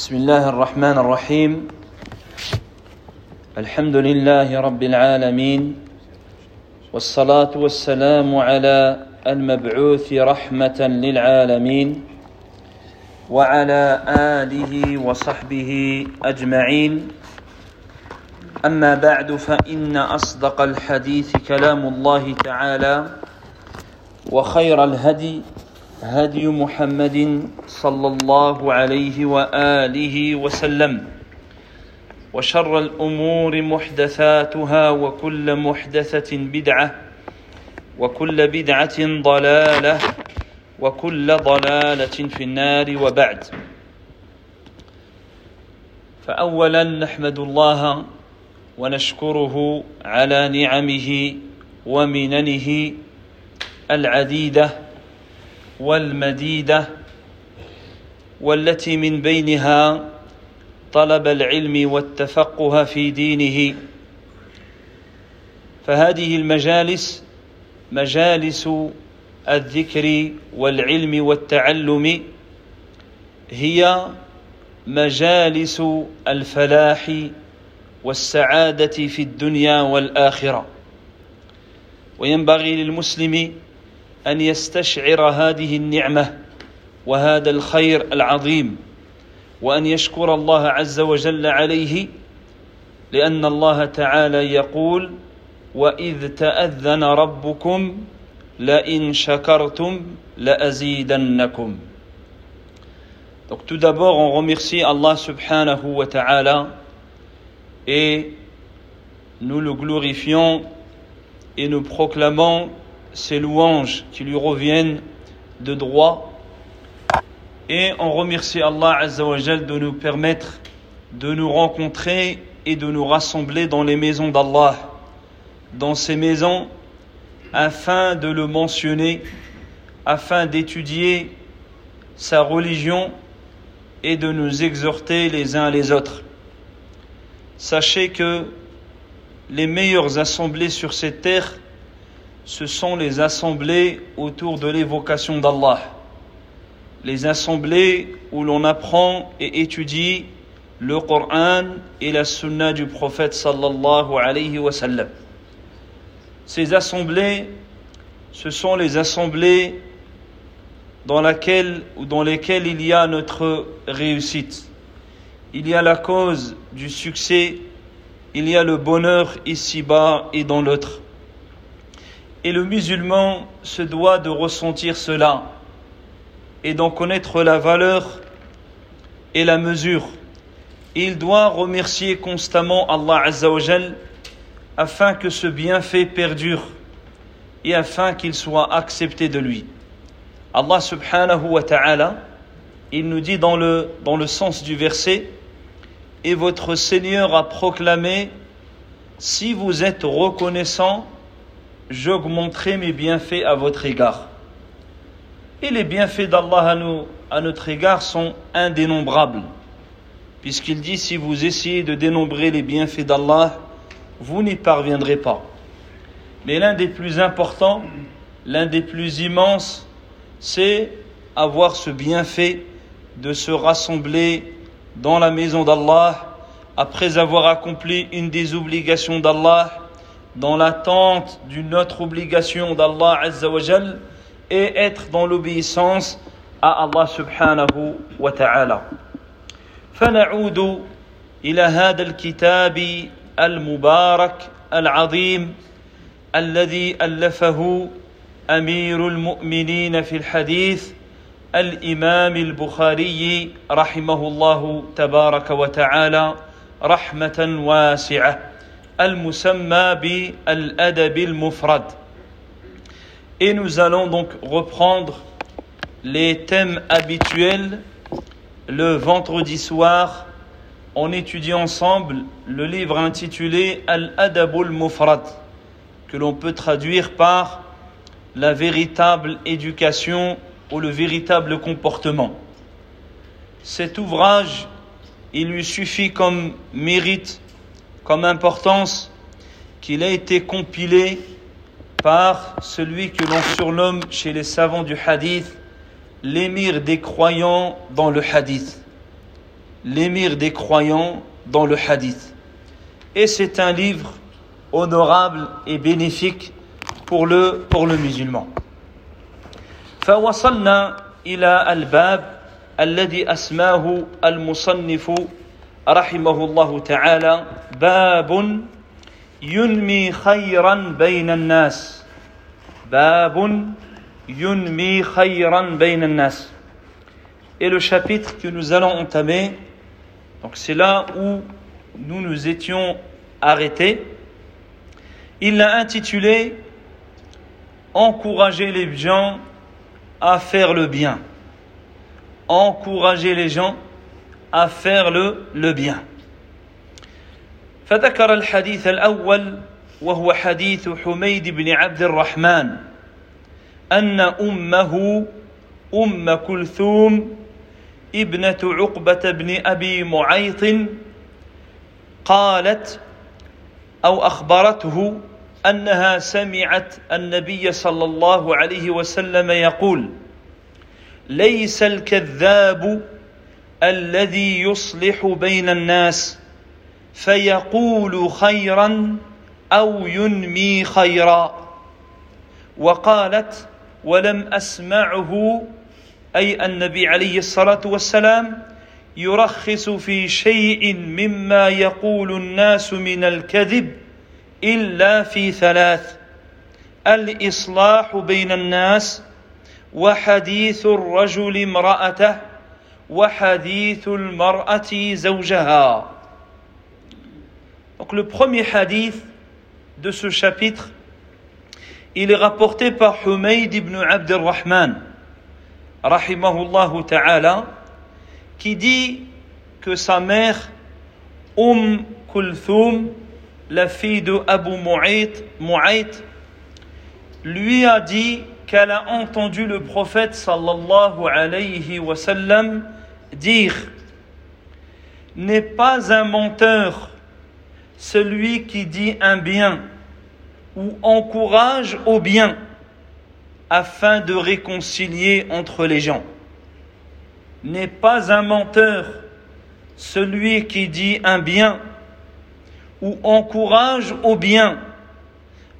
بسم الله الرحمن الرحيم. الحمد لله رب العالمين. والصلاة والسلام على المبعوث رحمة للعالمين. وعلى آله وصحبه أجمعين. أما بعد فإن أصدق الحديث كلام الله تعالى. وخير الهدي هدي محمد صلى الله عليه وآله وسلم. وشر الأمور محدثاتها وكل محدثة بدعة وكل بدعة ضلالة وكل ضلالة في النار وبعد. فاولا نحمد الله ونشكره على نعمه ومننه العديدة والمديدة والتي من بينها طلب العلم والتفقه في دينه. فهذه المجالس مجالس الذكر والعلم والتعلم هي مجالس الفلاح والسعادة في الدنيا والآخرة. وينبغي للمسلم أن يستشعر هذه النعمة وهذا الخير العظيم وأن يشكر الله عز وجل عليه لأن الله تعالى يقول وإذ تأذن ربكم لئن شكرتم لأزيدنكم. Donc tout d'abord, on remercie Allah subhanahu wa ta'ala et nous le glorifions et nous proclamons ses louanges qui lui reviennent de droit. Et on remercie Allah Azzawajal de nous permettre de nous rencontrer et de nous rassembler dans les maisons d'Allah, dans ces maisons, afin de le mentionner, afin d'étudier sa religion et de nous exhorter les uns les autres. Sachez que les meilleures assemblées sur cette terre ce sont les assemblées autour de l'évocation d'Allah. Les assemblées où l'on apprend et étudie le Coran et la Sunna du prophète sallallahu alayhi wa sallam. Ces assemblées, ce sont les assemblées dans lesquelles il y a notre réussite. Il y a la cause du succès, il y a le bonheur ici-bas et dans l'autre. Et le musulman se doit de ressentir cela et d'en connaître la valeur et la mesure. Il doit remercier constamment Allah Azzawajal afin que ce bienfait perdure et afin qu'il soit accepté de lui. Allah subhanahu wa ta'ala, il nous dit dans le, dans le sens du verset, et votre Seigneur a proclamé, si vous êtes reconnaissant, j'augmenterai mes bienfaits à votre égard. Et les bienfaits d'Allah à, notre égard sont indénombrables. Puisqu'il dit, si vous essayez de dénombrer les bienfaits d'Allah, vous n'y parviendrez pas. Mais l'un des plus importants, l'un des plus immenses, c'est avoir ce bienfait de se rassembler dans la maison d'Allah après avoir accompli une des obligations d'Allah dans l'attente d'une autre obligation d'Allah Azzawajal et être dans l'obéissance à Allah subhanahu wa ta'ala. فنعود إلى هذا الكتاب المبارك العظيم الذي ألفه أمير المؤمنين في الحديث الإمام البخاري رحمه الله تبارك وتعالى رحمة واسعة al-musamma al-adab al-mufrad. Et nous allons donc reprendre les thèmes habituels le vendredi soir on étudie ensemble le livre intitulé Al-Adabul Mufrad, que l'on peut traduire par la véritable éducation ou le véritable comportement. Cet ouvrage, il lui suffit comme mérite comme importance qu'il a été compilé par celui que l'on surnomme chez les savants du hadith l'émir des croyants dans le hadith. l'émir des croyants dans le hadith. Et c'est un livre honorable et bénéfique pour le, pour le musulman. فوصلنا إلى الباب الذي أسماه المصنف رحمه الله تعالى باب ينمي خيرا بين الناس باب ينمي خيرا بين الناس Et le chapitre que nous allons entamer, donc c'est là où nous nous étions arrêtés. Il l'a intitulé Encourager les gens à faire le bien. Encourager les gens à faire le, le bien. فذكر الحديث الأول وهو حديث حميد بن عبد الرحمن أن أمه أم كلثوم ابنة عقبة بن أبي معيط قالت أو أخبرته أنها سمعت النبي صلى الله عليه وسلم يقول ليس الكذاب الذي يصلح بين الناس فيقول خيرا أو ينمي خيرا. وقالت ولم أسمعه أي النبي عليه الصلاة والسلام يرخص في شيء مما يقول الناس من الكذب إلا في ثلاث الإصلاح بين الناس وحديث الرجل امرأته. وحديث المرأة زوجها Donc le premier hadith de ce chapitre, il est rapporté par Humayd ibn Abd al-Rahman, rahimahullah ta'ala, qui dit que sa mère, Umm Kulthum, la fille de Abu Mu'ayt, lui a dit qu'elle a entendu le prophète sallallahu alayhi wa sallam dire N'est pas un menteur celui qui dit un bien ou encourage au bien afin de réconcilier entre les gens. N'est pas un menteur celui qui dit un bien ou encourage au bien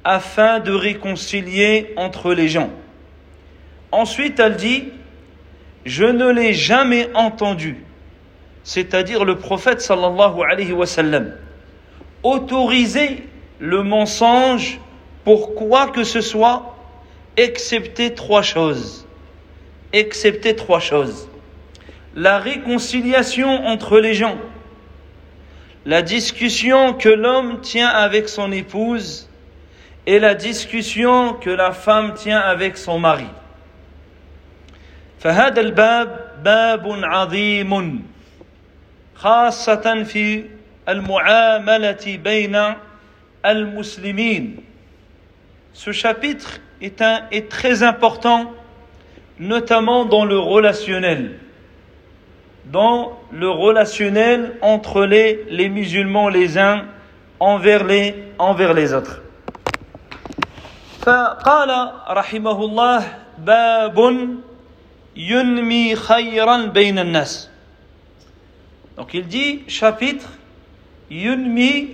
afin de réconcilier entre les gens. Ensuite, elle dit, je ne l'ai jamais entendu, c'est-à-dire le prophète sallallahu alayhi wa sallam, autoriser le mensonge pour quoi que ce soit, excepté trois choses. Excepté trois choses. La réconciliation entre les gens, la discussion que l'homme tient avec son épouse et la discussion que la femme tient avec son mari. فهذا الباب باب عظيم خاصة في المعاملة بين المسلمين. Ce chapitre est, un, est très important, notamment dans le relationnel dans le relationnel entre les, les musulmans les uns envers les, envers les autres. فقال رحمه الله باب ينمي خيرا بين الناس donc il dit chapitre yunmi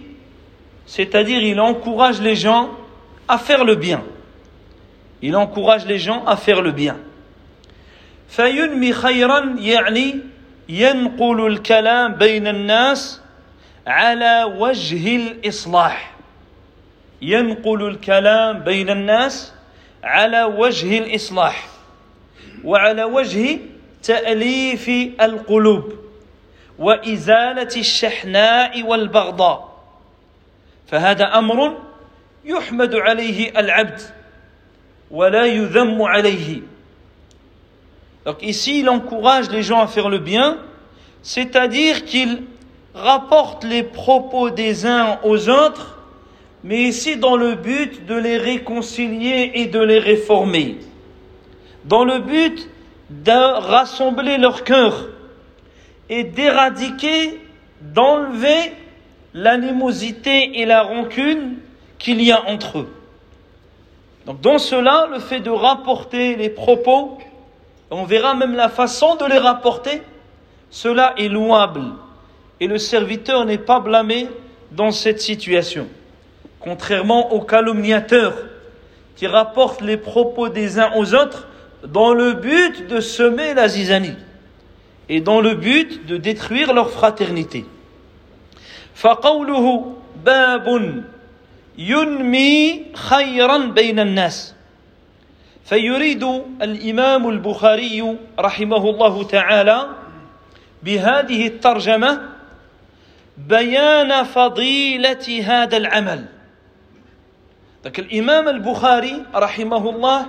c'est-à-dire il encourage les gens à faire le bien il encourage les gens à faire le bien فينمي خيرا يعني ينقل الكلام بين الناس على وجه الإصلاح ينقل الكلام بين الناس على وجه الإصلاح وعلى وجه تأليف القلوب وإزالة الشحناء والبغضاء فهذا أمر يحمد عليه العبد ولا يذم عليه Donc ici, il encourage les gens à faire le bien, c'est-à-dire qu'il rapporte les propos des uns aux autres, mais ici dans le but de les réconcilier et de les réformer, dans le but de rassembler leur cœur et d'éradiquer, d'enlever l'animosité et la rancune qu'il y a entre eux. Donc dans cela, le fait de rapporter les propos on verra même la façon de les rapporter Cela est louable et le serviteur n'est pas blâmé dans cette situation. Contrairement aux calomniateurs qui rapportent les propos des uns aux autres dans le but de semer la zizanie et dans le but de détruire leur fraternité. فقوله باب ينمي خيرا بين الناس فيريد الامام البخاري رحمه الله تعالى بهذه الترجمه بيان فضيله هذا العمل Donc l'imam al-Bukhari, rahimahullah,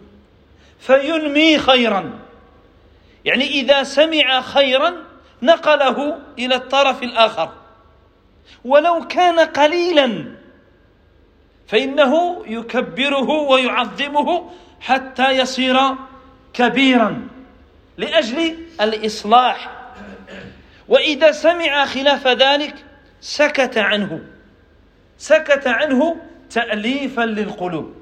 فينمي خيرا. يعني إذا سمع خيرا نقله إلى الطرف الآخر. ولو كان قليلا فإنه يكبره ويعظمه حتى يصير كبيرا لأجل الإصلاح. وإذا سمع خلاف ذلك سكت عنه. سكت عنه تأليفا للقلوب.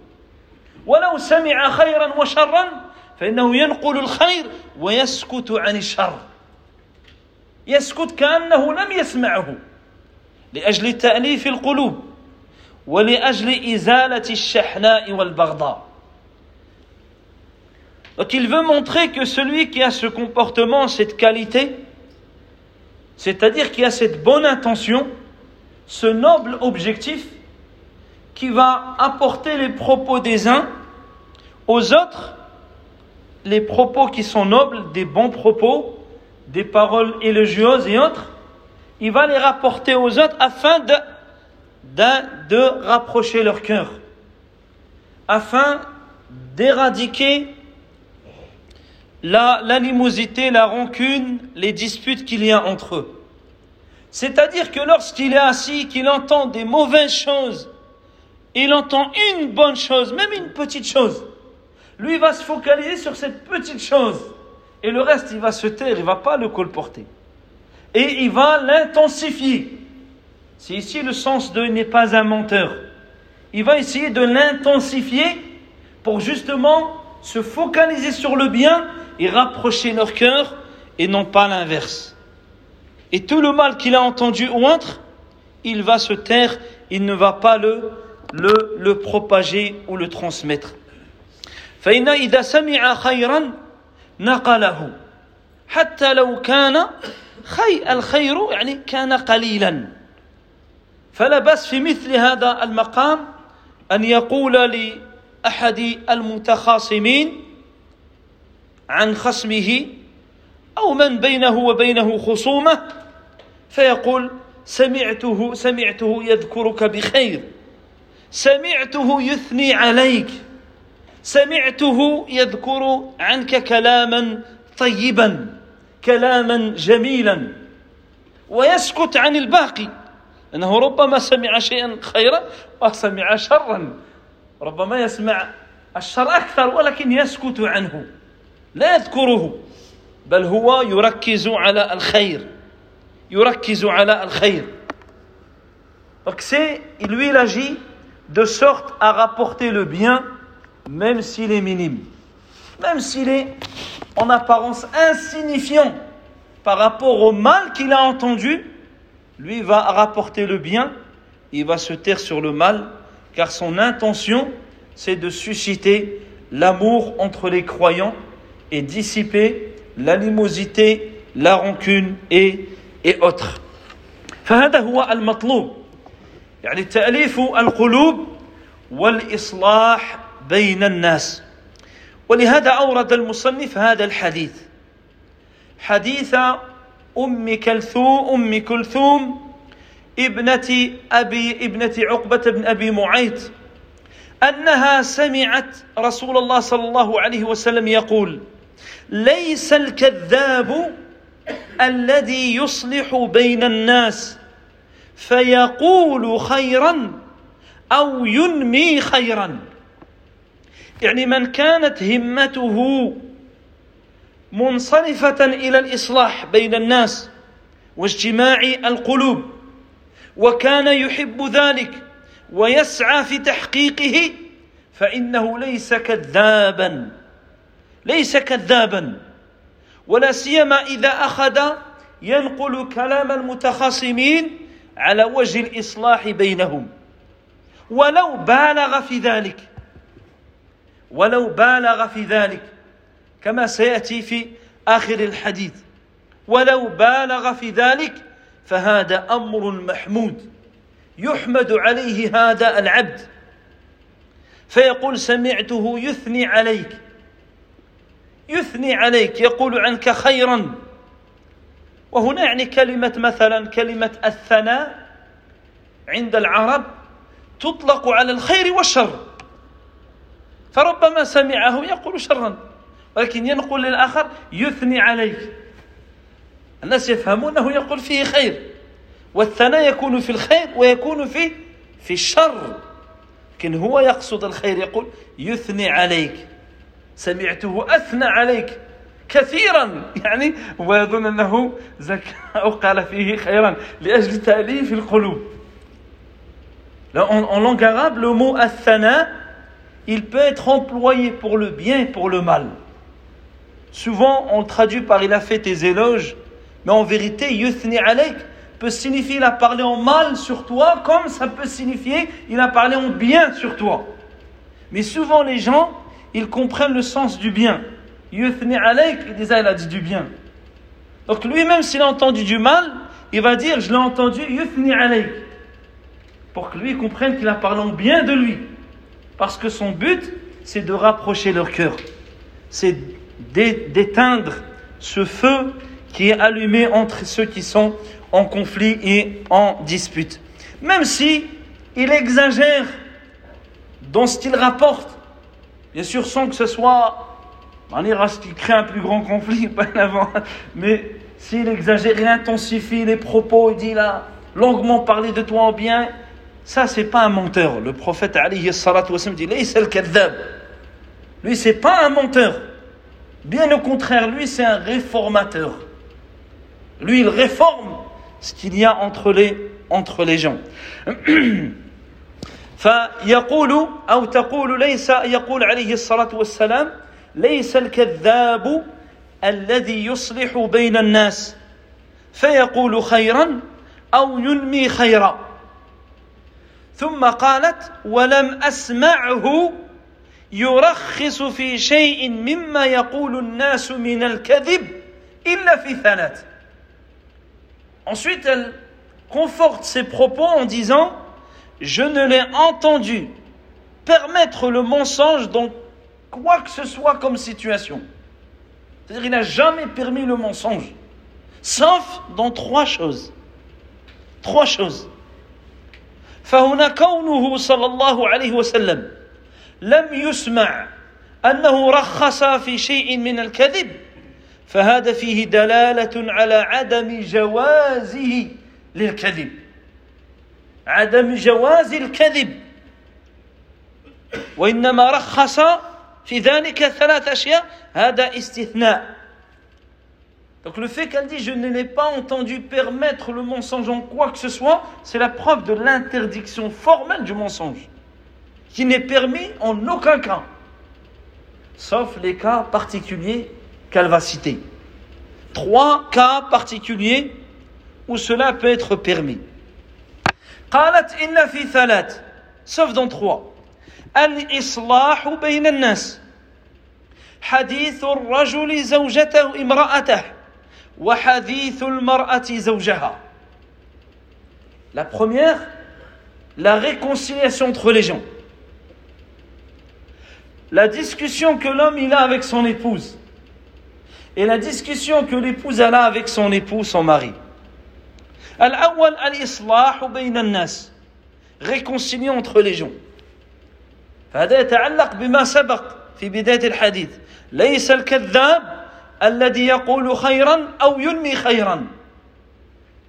ولو سمع خيرا وشرا فإنه ينقل الخير ويسكت عن الشر يسكت كأنه لم يسمعه لأجل تأليف القلوب ولأجل إزالة الشحناء والبغضاء Donc il veut montrer que celui qui a ce comportement, cette qualité, c'est-à-dire qui a cette bonne intention, ce noble objectif, qui va apporter les propos des uns aux autres, les propos qui sont nobles, des bons propos, des paroles élogieuses et autres, il va les rapporter aux autres afin de, rapprocher leur cœur, afin d'éradiquer la, l'animosité, la rancune, les disputes qu'il y a entre eux. C'est-à-dire que lorsqu'il est assis, qu'il entend des mauvaises choses, il entend une bonne chose, même une petite chose. Lui va se focaliser sur cette petite chose. Et le reste, il va se taire, il va pas le colporter. Et il va l'intensifier. C'est ici le sens de n'est pas un menteur. Il va essayer de l'intensifier pour justement se focaliser sur le bien et rapprocher leur cœur et non pas l'inverse. Et tout le mal qu'il a entendu ou entre, il va se taire, il ne va pas le, le propager ou le transmettre. فإن إذا سمع خيرا نقله. حتى لو كان خي الخير يعني كان قليلا. فلا بأس في مثل هذا المقام أن يقول لأحد المتخاصمين عن خصمه أو من بينه وبينه خصومة فيقول سمعته سمعته يذكرك بخير سمعته يثني عليك. سمعته يذكر عنك كلاما طيبا كلاما جميلا. ويسكت عن الباقي. إنه ربما سمع شيئا خيرا وسمع شرا. ربما يسمع الشر أكثر ولكن يسكت عنه. لا يذكره. بل هو يركز على الخير. يركز على الخير. Donc c'est, lui il agit de sorte à rapporter le bien même s'il est minime, même s'il est en apparence insignifiant par rapport au mal qu'il a entendu, lui va rapporter le bien, il va se taire sur le mal, car son intention, c'est de susciter l'amour entre les croyants et dissiper l'animosité, la rancune et, et autres. فهذا هو المطلوب يعني تأليف القلوب والإصلاح بين الناس. ولهذا أورد المصنف هذا الحديث. حديث أم كلثوم أم كلثوم ابنة أبي ابنة عقبة بن أبي معيط أنها سمعت رسول الله صلى الله عليه وسلم يقول ليس الكذاب الذي يصلح بين الناس فيقول خيرا أو ينمي خيرا. يعني من كانت همته منصرفة إلى الإصلاح بين الناس واجتماع القلوب وكان يحب ذلك ويسعى في تحقيقه فإنه ليس كذابا ليس كذابا ولا سيما إذا أخذ ينقل كلام المتخاصمين على وجه الإصلاح بينهم ولو بالغ في ذلك. ولو بالغ في ذلك كما سيأتي في آخر الحديث. ولو بالغ في ذلك فهذا أمر محمود. يحمد عليه هذا العبد. فيقول سمعته يثني عليك. يثني عليك يقول عنك خيرا. وهنا يعني كلمة مثلا كلمة الثناء عند العرب تطلق على الخير والشر. فربما سمعه يقول شرا ولكن ينقل للآخر يثني عليك الناس يفهمونه يقول فيه خير والثناء يكون في الخير ويكون في في الشر. لكن هو يقصد الخير يقول يثني عليك. سمعته أثنى عليك كثيرا. يعني ويظن أنه زكى أو قال فيه خيرا لأجل تأليف القلوب. En, langue arabe, le mot il peut être employé pour le bien et pour le mal. Souvent, on traduit par il a fait tes éloges, mais en vérité, yuthni alayk peut signifier il a parlé en mal sur toi, comme ça peut signifier il a parlé en bien sur toi. Mais souvent, les gens, ils comprennent le sens du bien. Yuthni alayk, il disait, il a dit du bien. Donc lui-même, s'il a entendu du mal, il va dire, je l'ai entendu, yuthni alayk. Pour que lui comprenne qu'il a parlé en bien de lui. Parce que son but, c'est de rapprocher leur cœur. C'est d'éteindre ce feu qui est allumé entre ceux qui sont en conflit et en dispute. Même si il exagère dans ce qu'il rapporte, bien sûr sans que ce soit manière à ce qu'il crée un plus grand conflit, mais s'il exagère, il intensifie les propos, il dit là, longuement parler de toi en bien, ça c'est pas un menteur. Le prophète alayhi salatu dit, lui c'est pas un menteur. Bien au contraire, lui c'est un réformateur. Lui il réforme ce qu'il y a entre les, entre les gens. فيقول أو تقول ليس يقول عليه الصلاة والسلام ليس الكذاب الذي يصلح بين الناس فيقول خيرا أو ينمي خيرا ثم قالت ولم أسمعه يرخص في شيء مما يقول الناس من الكذب إلا في ثلاث Ensuite, elle conforte ses propos en disant Je ne l'ai entendu permettre le mensonge dans quoi que ce soit comme situation. C'est-à-dire qu'il n'a jamais permis le mensonge, sauf dans trois choses. Trois choses. فهنا كونه صلى الله عليه وسلم لم يسمع أنه رخص في شيء من الكذب فهذا فيه دلالة على عدم جوازه للكذب. عدم جواز الكذب. وإنما رخص في ذلك ثلاث أشياء هذا استثناء. Donc le fait qu'elle dit je ne l'ai pas entendu permettre le mensonge en quoi que ce soit, c'est la preuve de l'interdiction formelle du mensonge, qui n'est permis en aucun cas, sauf les cas particuliers qu'elle va citer. Trois cas particuliers où cela peut être permis. قالت إن في ثلاث sauf dans trois الإصلاح بين الناس حديث الرجل زوجته امرأته وحديث المرأة زوجها La première, la réconciliation entre les gens. La discussion que l'homme il a avec son épouse et la discussion que l'épouse a avec son époux, son mari. الأول الإصلاح بين الناس réconcilier entre les gens هذا يتعلق بما سبق في بداية الحديث ليس الكذاب الذي يقول خيرا أو ينمي خيرا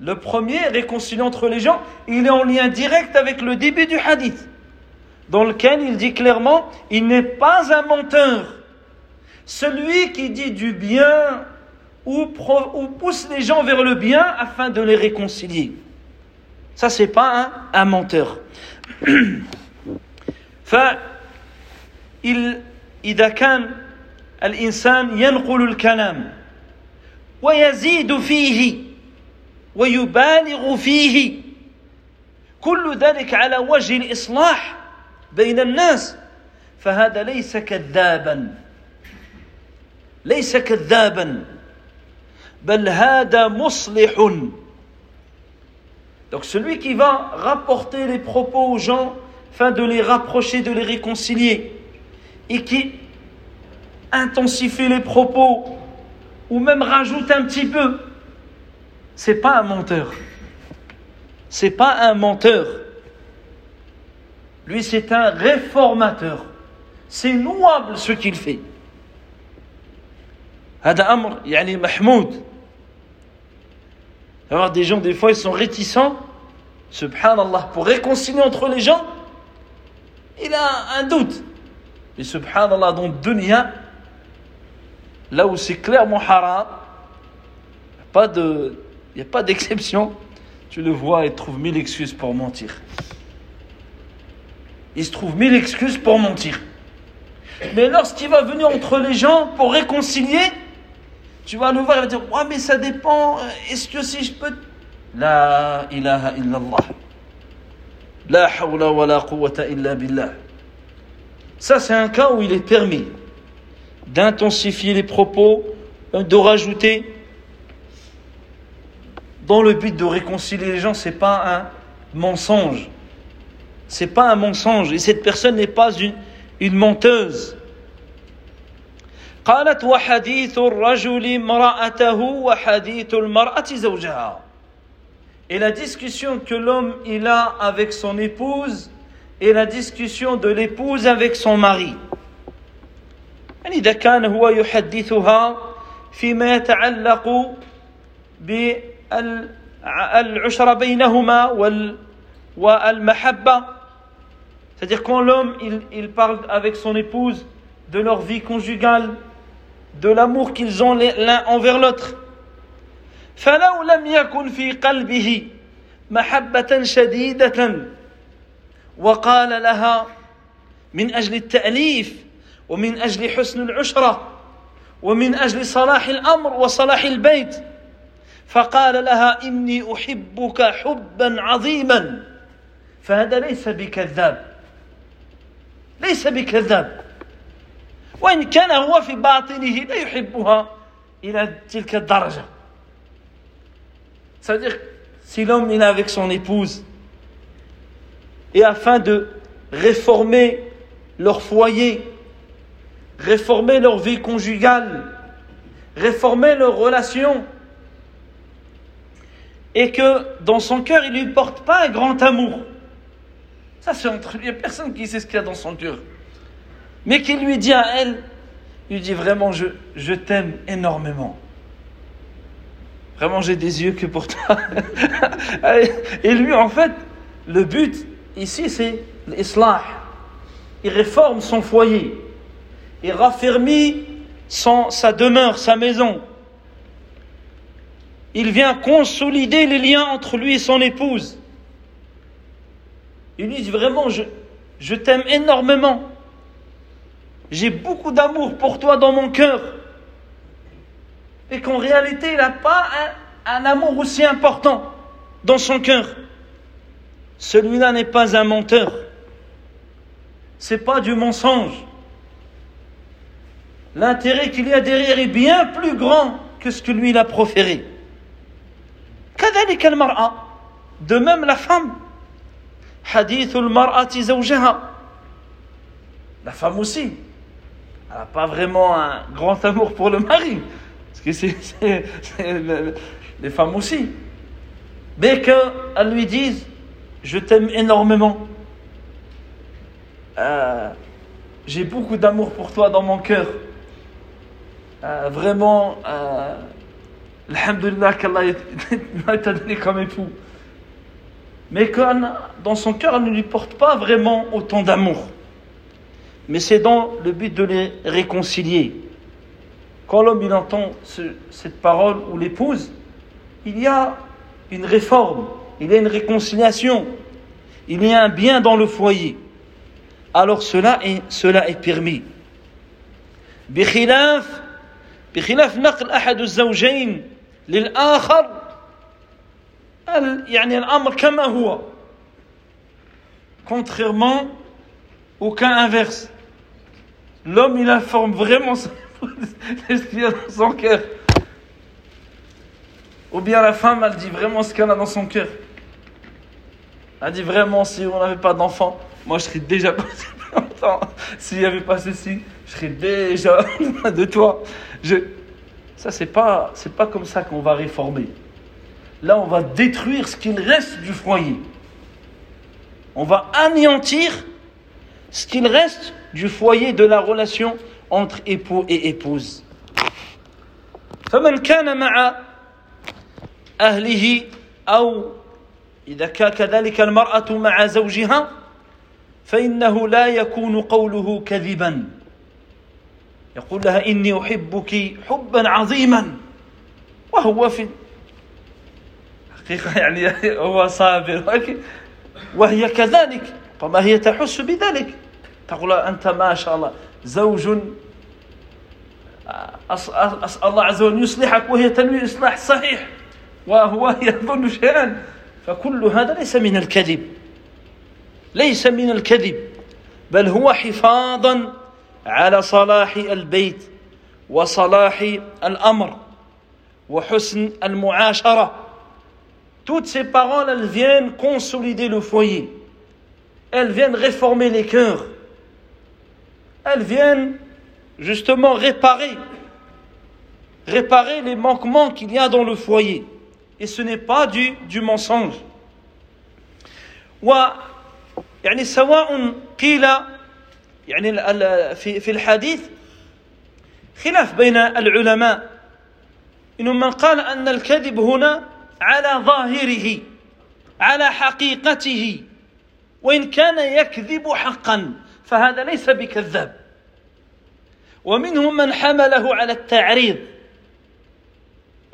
Le premier, réconcilier entre les gens, il est en lien direct avec le début du hadith, dans lequel il dit clairement, il n'est pas un menteur. Celui qui dit du bien ou, ou pousse les gens vers le bien afin de les réconcilier. Ça, c'est pas un, un menteur. فإذا كان الإنسان ينقل الكلام ويزيد فيه ويبالغ فيه. كل ذلك على وجه الإصلاح بين الناس. فهذا ليس كذابا ليس كذابا بل هذا مصلح. Donc celui qui va rapporter les propos aux gens afin de les rapprocher, de les réconcilier, et qui intensifie les propos, ou même rajoute un petit peu, c'est pas un menteur. C'est pas un menteur. Lui, c'est un réformateur. C'est louable ce qu'il fait. هذا أمر يعني محمود alors des gens, des fois, ils sont réticents, subhanallah, pour réconcilier entre les gens, il a un doute. Mais subhanallah, dans le dunya, là où c'est clairement haram, il n'y a pas d'exception, tu le vois, il trouve mille excuses pour mentir. Il se trouve mille excuses pour mentir. Mais lorsqu'il va venir entre les gens pour réconcilier, tu vas nous voir, il va dire, ouais, mais ça dépend, est-ce que si je peux... La ilaha illallah. La hawla wa la quwwata illa billah. Ça, c'est un cas où il est permis d'intensifier les propos, de rajouter, dans le but de réconcilier les gens, c'est pas un mensonge. C'est pas un mensonge. Et cette personne n'est pas une, une menteuse. قالت وحديث الرجل امرأته وحديث المرأة زوجها Et la discussion que l'homme il a avec son épouse et la discussion de l'épouse avec son mari. يعني إذا كان هو يحدثها فيما يتعلق بالعشرة بينهما والمحبة c'est-à-dire quand l'homme il, il parle avec son épouse de leur vie conjugale de l'amour qu'ils ont l'un envers l'autre فلو محبة شديدة وقال لها من أجل التأليف ومن أجل حسن العشرة ومن أجل صلاح الأمر وصلاح البيت. فقال لها إني أحبك حبا عظيما. فهذا ليس بكذاب. ليس بكذاب. وإن كان هو في باطنه لا يحبها إلى تلك الدرجة. Ça veut dire, si l'homme est avec son épouse, et afin de réformer leur foyer, réformer leur vie conjugale, réformer leurs relations, et que dans son cœur, il ne lui porte pas un grand amour. Ça, c'est entre lui. Il n'y a personne qui sait ce qu'il y a dans son cœur mais qui lui dit à elle, il lui dit vraiment, je, je t'aime énormément. Vraiment, j'ai des yeux que pour toi. Et lui, en fait, le but ici, c'est l'islah. Il réforme son foyer. Il raffermit sa demeure, sa maison. Il vient consolider les liens entre lui et son épouse. Il dit vraiment, je, t'aime énormément j'ai beaucoup d'amour pour toi dans mon cœur. Et qu'en réalité, il n'a pas un, un, amour aussi important dans son cœur. Celui-là n'est pas un menteur. C'est pas du mensonge. L'intérêt qu'il y a derrière est bien plus grand que ce que lui il a proféré. De même la femme. La femme aussi elle n'a pas vraiment un grand amour pour le mari. Parce que c'est les femmes aussi. Mais qu'elles lui disent Je t'aime énormément. Euh, j'ai beaucoup d'amour pour toi dans mon cœur. euh, vraiment, euh, alhamdulillah qu'Allah t'a donné comme époux. Mais que dans son cœur, elle ne lui porte pas vraiment autant d'amour. Mais c'est dans le but de les réconcilier. Quand l'homme il entend cette parole ou l'épouse, il y a une réforme, il y a une réconciliation, il y a un bien dans le foyer. Alors cela est, cela est permis. بخلاف بخلاف نقل أحد الزوجين للآخر يعني الأمر كما هو contrairement au cas inverse l'homme il informe vraiment ce qu'il a dans son cœur ou bien la femme elle dit vraiment ce qu'elle a dans son cœur elle dit vraiment si on n'avait pas d'enfant moi je serais déjà passé longtemps s'il n'y avait pas ceci je serais déjà de toi je... ça c'est pas c'est pas comme ça qu'on va réformer là on va détruire ce qu'il reste du foyer. On va anéantir ce qu'il reste du foyer de la relation entre époux et épouse. فمن كان مع أهله أو إذا كان كذلك المرأة مع زوجها فإنه لا يكون قوله كذبا يقول لها إني أحبك حبا عظيما. وهو في حقيقة يعني هو صابر. وهي كذلك. فما هي تحس بذلك؟ تقول أنت ما شاء الله زوج أسأل الله عز وجل يصلحك وهي تنوي إصلاح صحيح. وهو يظن شيئا. فكل هذا ليس من الكذب. ليس من الكذب. بل هو حفاظا على صلاح البيت وصلاح الأمر وحسن المعاشرة Toutes ces paroles, elles viennent consolider le foyer. Elles viennent réformer les cœurs. Elles viennent justement réparer, réparer les manquements qu'il y a dans le foyer. Et ce n'est pas du, du mensonge. و يعني سواء قيل يعني في في الحديث خلاف بين العلماء. إنه من قال أن الكذب هنا على ظاهره على حقيقته وإن كان يكذب حقا فهذا ليس بكذاب. ومنهم من حمله على التعريض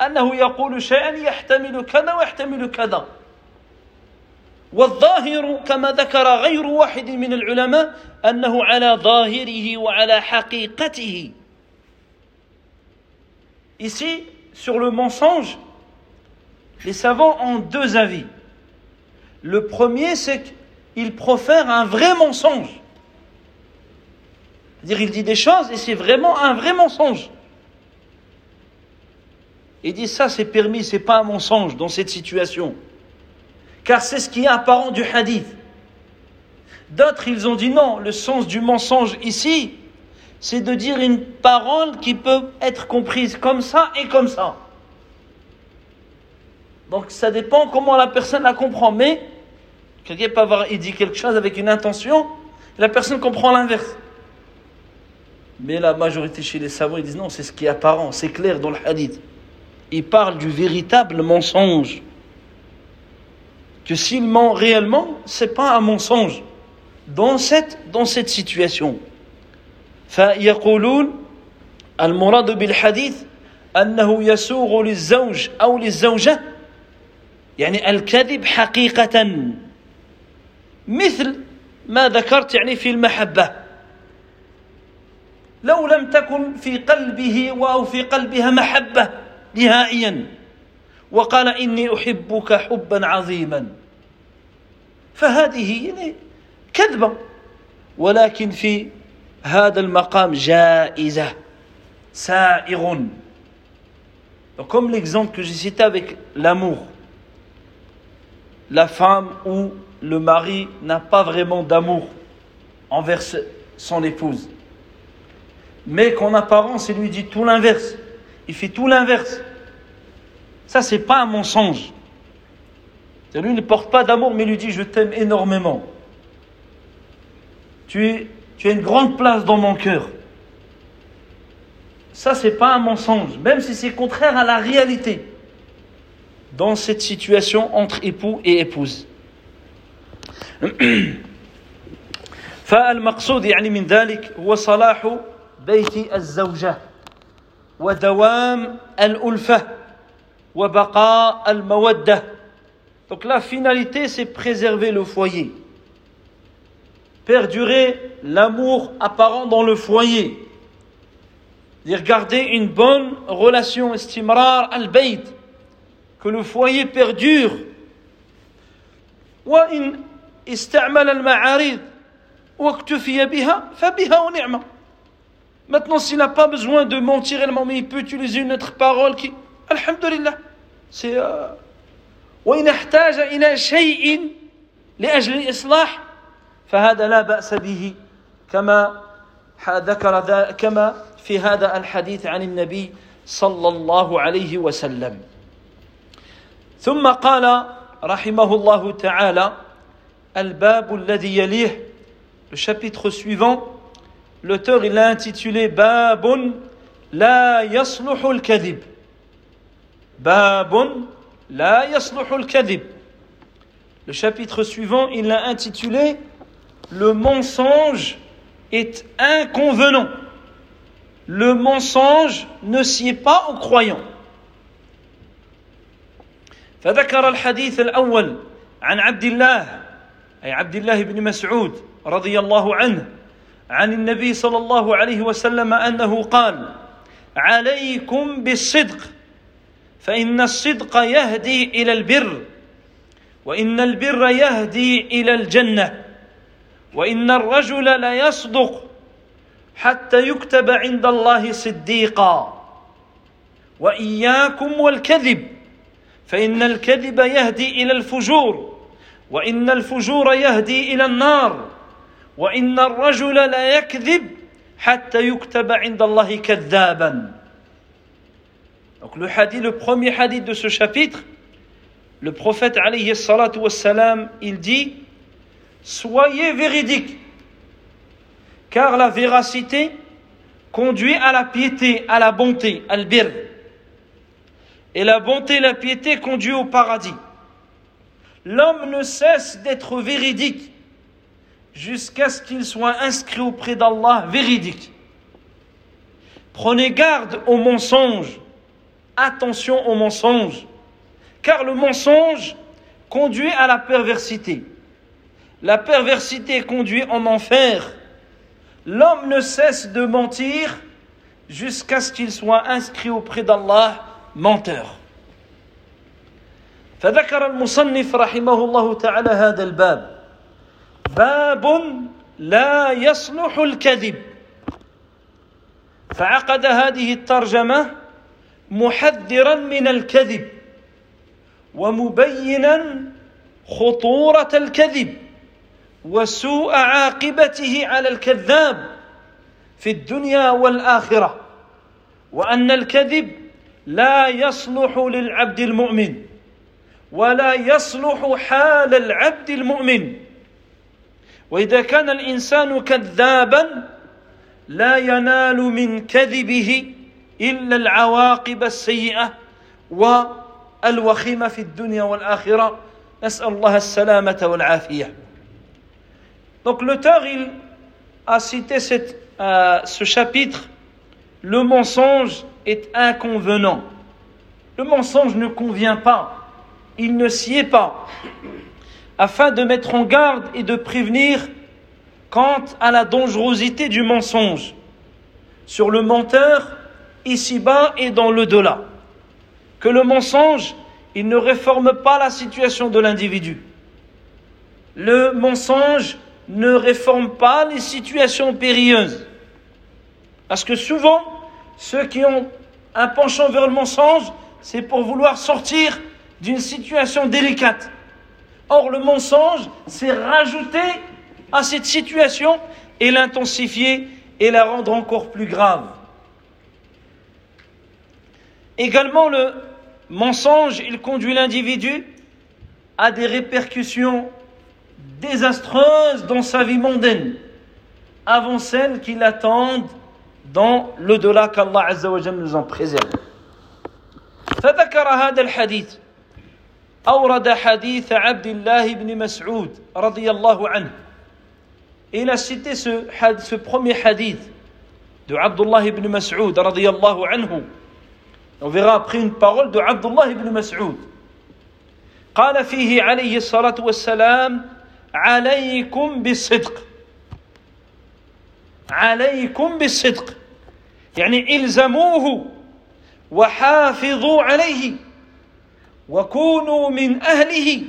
أنه يقول شيئا يحتمل كذا ويحتمل كذا. والظاهر كما ذكر غير واحد من العلماء أنه على ظاهره وعلى حقيقته Ici, sur le mensonge, Les savants ont deux avis. Le premier, c'est qu'il profère un vrai mensonge. C'est-à-dire, il dit des choses et c'est vraiment un vrai mensonge. Il dit ça, c'est permis, c'est pas un mensonge dans cette situation. Car c'est ce qui est apparent du hadith. D'autres, ils ont dit non, le sens du mensonge ici, c'est de dire une parole qui peut être comprise comme ça et comme ça. Donc ça dépend comment la personne la comprend. Mais quelqu'un peut avoir dit quelque chose avec une intention, la personne comprend l'inverse. Mais la majorité chez les savants, ils disent non, c'est ce qui est apparent, c'est clair dans le hadith. Ils parlent du véritable mensonge. Que s'il ment réellement, c'est pas un mensonge. Dans cette, dans cette situation. فيقولون المراد بالحديث أنه يسوغ للزوج أو للزوجة يعني الكذب حقيقة مثل ما ذكرت يعني في المحبة لو لم تكن في قلبه أو في قلبها محبة نهائيا وقال إني أحبك حبا عظيما فهذه يعني كذبة ولكن في هذا المقام جائزة سائغ comme l'exemple que j'ai cité avec l'amour la femme ou le mari n'a pas vraiment d'amour envers son épouse. Mais qu'en apparence, il lui dit tout l'inverse. Il fait tout l'inverse. Ça, c'est pas un mensonge. Lui ne porte pas d'amour, mais il lui dit Je t'aime énormément. Tu, tu as une grande place dans mon cœur. ça c'est pas un mensonge, même si c'est contraire à la réalité dans cette situation entre époux et épouse. فالمقصود يعني من ذلك هو صلاح بيت الزوجة ودوام الألفة وبقاء المودة Donc la finalité c'est préserver le foyer, perdurer l'amour apparent dans le foyer, dire garder une bonne relation, istimrar al-bayt, que le foyer perdure. وإن استعمل المعارض واكتفي بها فبها ونعمة. Maintenant, s'il n'a pas besoin de mentir réellement, mais il peut utiliser une autre parole qui, Alhamdulillah, Euh, وإن احتاج إلى شيء لأجل الإصلاح فهذا لا بأس به كما ذكر كما في هذا الحديث عن النبي صلى الله عليه وسلم. ثم قال رحمه الله تعالى الباب الذي يليه le chapitre suivant l'auteur il l'a intitulé باب لا يصلح الكذب. باب لا يصلح الكذب le chapitre suivant il l'a intitulé le mensonge est inconvenant le mensonge ne sied pas aux croyants فذكر الحديث الأول عن عبد الله أي عبد الله بن مسعود رضي الله عنه عن النبي صلى الله عليه وسلم أنه قال عليكم بالصدق فإن الصدق يهدي إلى البر وإن البر يهدي إلى الجنة وإن الرجل ليصدق حتى يكتب عند الله صديقا. وإياكم والكذب فإن الكذب يهدي إلى الفجور وإن الفجور يهدي إلى النار وإن الرجل لا يكذب حتى يكتب عند الله كذابا. Donc le hadith, le premier hadith de ce chapitre, le prophète alayhi salatu wassalam, il dit Soyez véridiques, car la véracité conduit à la piété, à la bonté, al-bir. Et la bonté la piété conduit au paradis. L'homme ne cesse d'être véridique jusqu'à ce qu'il soit inscrit auprès d'Allah véridique. Prenez garde aux mensonges, attention aux mensonges, car le mensonge conduit à la perversité. La perversité conduit en enfer. L'homme ne cesse de mentir jusqu'à ce qu'il soit inscrit auprès d'Allah menteur. فذكر المصنف رحمه الله تعالى هذا الباب باب لا يصلح الكذب فعقد هذه الترجمه محذرا من الكذب ومبينا خطورة الكذب وسوء عاقبته على الكذاب في الدنيا والآخرة وأن الكذب لا يصلح للعبد المؤمن ولا يصلح حال العبد المؤمن. وإذا كان الإنسان كذابا لا ينال من كذبه الا العواقب السيئه والوخيمه في الدنيا والاخره نسال الله السلامه والعافيه Donc l'auteur, il a cité cette, euh, ce chapitre, le mensonge est inconvenant. Le mensonge ne convient pas, il ne s'y est pas, afin de mettre en garde et de prévenir quant à la dangerosité du mensonge sur le menteur ici-bas et dans le delà. Que le mensonge, il ne réforme pas la situation de l'individu. Le mensonge ne réforme pas les situations périlleuses. Parce que souvent, ceux qui ont un penchant vers le mensonge, c'est pour vouloir sortir d'une situation délicate. Or, le mensonge, c'est rajouter à cette situation et l'intensifier et la rendre encore plus grave. Également, le mensonge, il conduit l'individu à des répercussions désastreuses dans sa vie mondaine, avant celles qui l'attendent dans l'au-delà qu'Allah Azza wa Jalla nous en préserve. فذكر هذا الحديث أورد حديث عبد الله بن مسعود رضي الله عنه Il a cité ce, ce premier hadith de Abdullah ibn Mas'ud radiyallahu anhu. On verra après une parole de Abdullah ibn Mas'ud. قال فيه عليه الصلاة والسلام عليكم بالصدق عليكم بالصدق يعني الزموه وحافظوا عليه وكونوا من اهله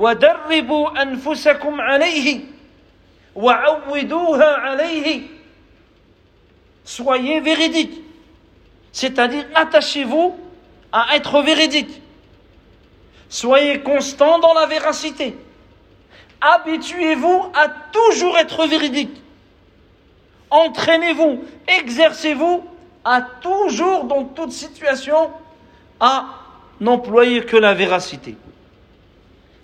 ودربوا انفسكم عليه وعودوها عليه soyez véridique c'est-à-dire attachez-vous à être véridique soyez constant dans la véracité habituez-vous à toujours être véridique entraînez-vous exercez-vous à toujours dans toute situation à n'employer que la véracité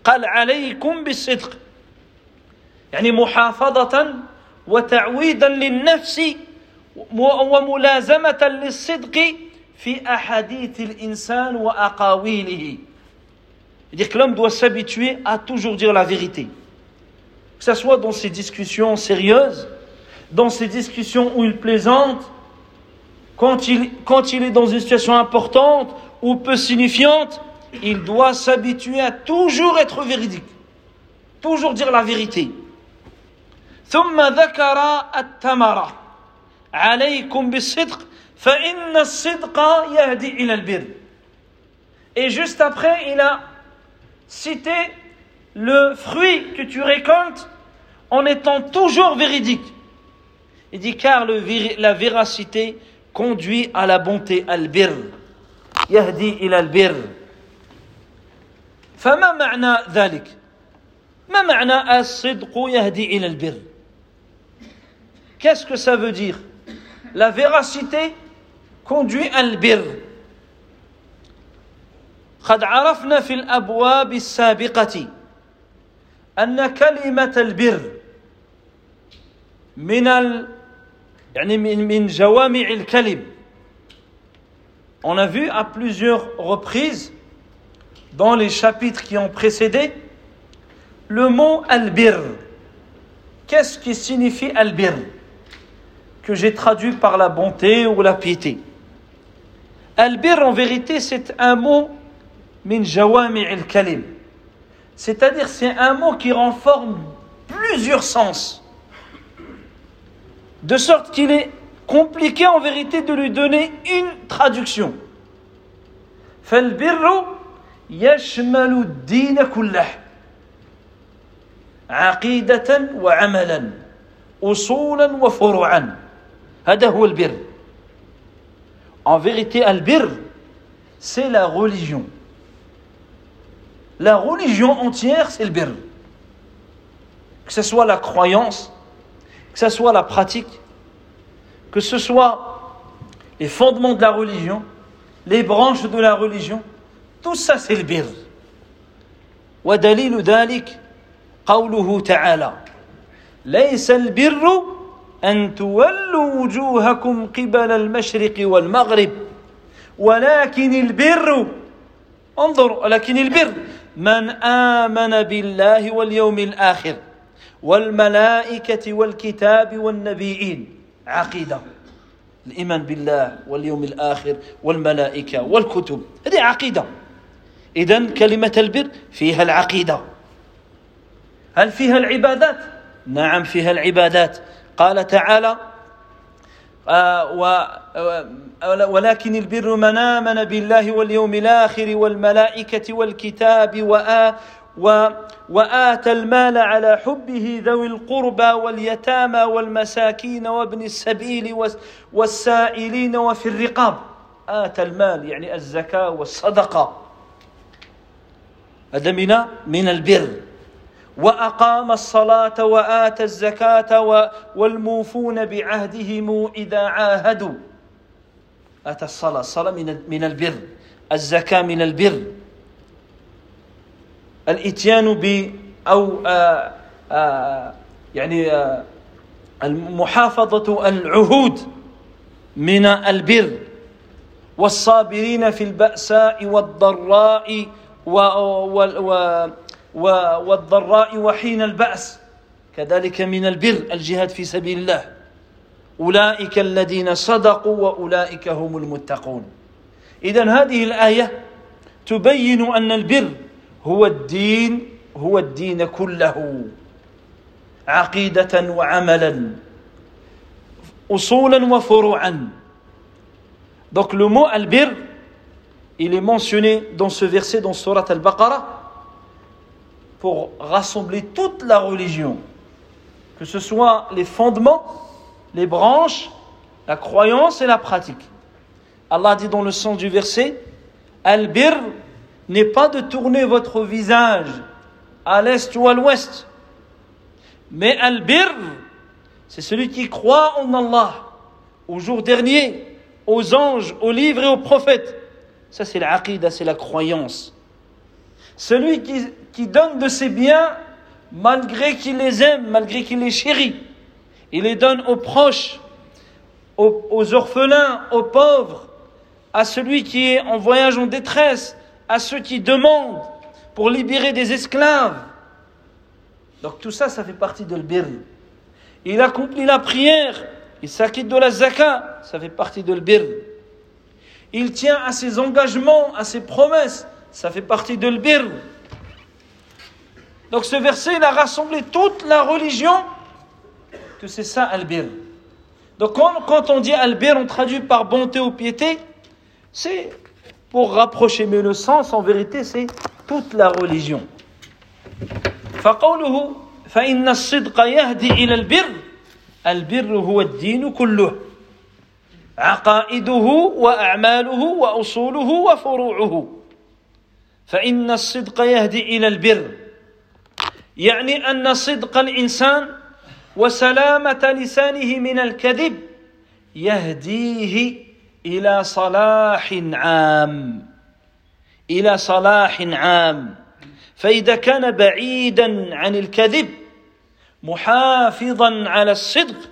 قال عليكم بالصدق يعني محافظة وتعويدا للنفس وملازمة للصدق في أحاديث الإنسان وأقاويله C'est-à-dire que l'homme doit s'habituer à toujours dire la vérité. Que ce soit dans ses discussions sérieuses, dans ses discussions où il plaisante, quand il, quand il est dans une situation importante ou peu signifiante, il doit s'habituer à toujours être véridique, toujours dire la vérité. ثم ذكر التمرة عليكم بالصدق فإن الصدق يهدي إلى البر Et juste après, il a cité le fruit que tu récoltes en étant toujours véridique. Il dit car le, la véracité conduit à la bonté al-bir. Yahdi ila al-bir. فما معنى ذلك؟ ما معنى الصدق يهدي إلى البر؟ Qu'est-ce que ça veut dire La véracité conduit à البر. قد عرفنا في الأبواب السابقة أن كلمة البر من ال يعني من من جوامع الكلم On a vu à plusieurs reprises dans les chapitres qui ont précédé le mot albir. Qu'est-ce qui signifie albir Que j'ai traduit par la bonté ou la piété. Albir en vérité c'est un mot min jawami al-kalim. C'est-à-dire c'est un mot qui renforme plusieurs sens. De sorte qu'il est compliqué en vérité de lui donner une traduction. فالبر يشمل الدين كله عقيدة وعملا أصولا وفروعا هذا هو البر En vérité, albir, c'est la religion. La religion entière, c'est le bir. Que ce soit la croyance, que ce soit la pratique, que ce soit les fondements de la religion, les branches de la religion, tout ça c'est le bir. ودليل ذلك قوله تعالى ليس البر أن تولوا وجوهكم قبل المشرق والمغرب. ولكن البر انظر ولكن البر من آمن بالله واليوم الآخر والملائكة والكتاب والنبيين. عقيدة الإيمان بالله واليوم الآخر والملائكة والكتب. هذه عقيدة. إذا كلمة البر فيها العقيدة. هل فيها العبادات؟ نعم فيها العبادات. قال تعالى ولكن البر من آمن بالله واليوم الآخر والملائكة والكتاب وآتى المال على حبه ذوي القربى واليتامى والمساكين وابن السبيل والسائلين وفي الرقاب. آتى المال يعني الزكاة والصدقة. هذا من من البر. وأقام الصلاة وآتى الزكاة والموفون بعهدهم إذا عاهدوا. أتى الصلاة. الصلاة من من البر. الزكاة من البر. الإتيان ب أو آآ آآ يعني آآ المحافظة العهود من البر. والصابرين في البأساء والضراء و و و والضراء وحين البأس. كذلك من البر الجهاد في سبيل الله. أولئك الذين صدقوا وأولئك هم المتقون. إذا هذه الآية تبين أن البر هو الدين هو الدين كله. عقيدة وعملا. أصولا وفروعا. Donc le mot albir, il est mentionné dans ce verset dans pour rassembler toute la religion, que ce soit les fondements, les branches, la croyance et la pratique. Allah dit dans le sens du verset, Albir n'est pas de tourner votre visage à l'est ou à l'ouest, mais Albir, c'est celui qui croit en Allah au jour dernier, aux anges, aux livres et aux prophètes. Ça, c'est l'aqidah, c'est la croyance. Celui qui, qui donne de ses biens malgré qu'il les aime, malgré qu'il les chérit. Il les donne aux proches, aux, orphelins, aux pauvres, à celui qui est en voyage en détresse, à ceux qui demandent pour libérer des esclaves. Donc tout ça, ça fait partie de l'bir. Il accomplit la prière, il s'acquitte de la zakat, ça fait partie de l'bir. Il tient à ses engagements, à ses promesses, ça fait partie de l'bir. Donc ce verset, il a rassemblé toute la religion, que c'est ça albir. Donc quand, quand on dit albir, on traduit par bonté ou piété, c'est pour rapprocher, mais le sens en vérité, c'est toute la religion. فقوله فإن الصدق يهدي إلى البر البر هو الدين كله عقائده وأعماله وأصوله وفروعه فإن الصدق يهدي إلى البر يعني أن صدق الإنسان وسلامة لسانه من الكذب يهديه إلى صلاح عام إلى صلاح عام. فإذا كان بعيدا عن الكذب محافظا على الصدق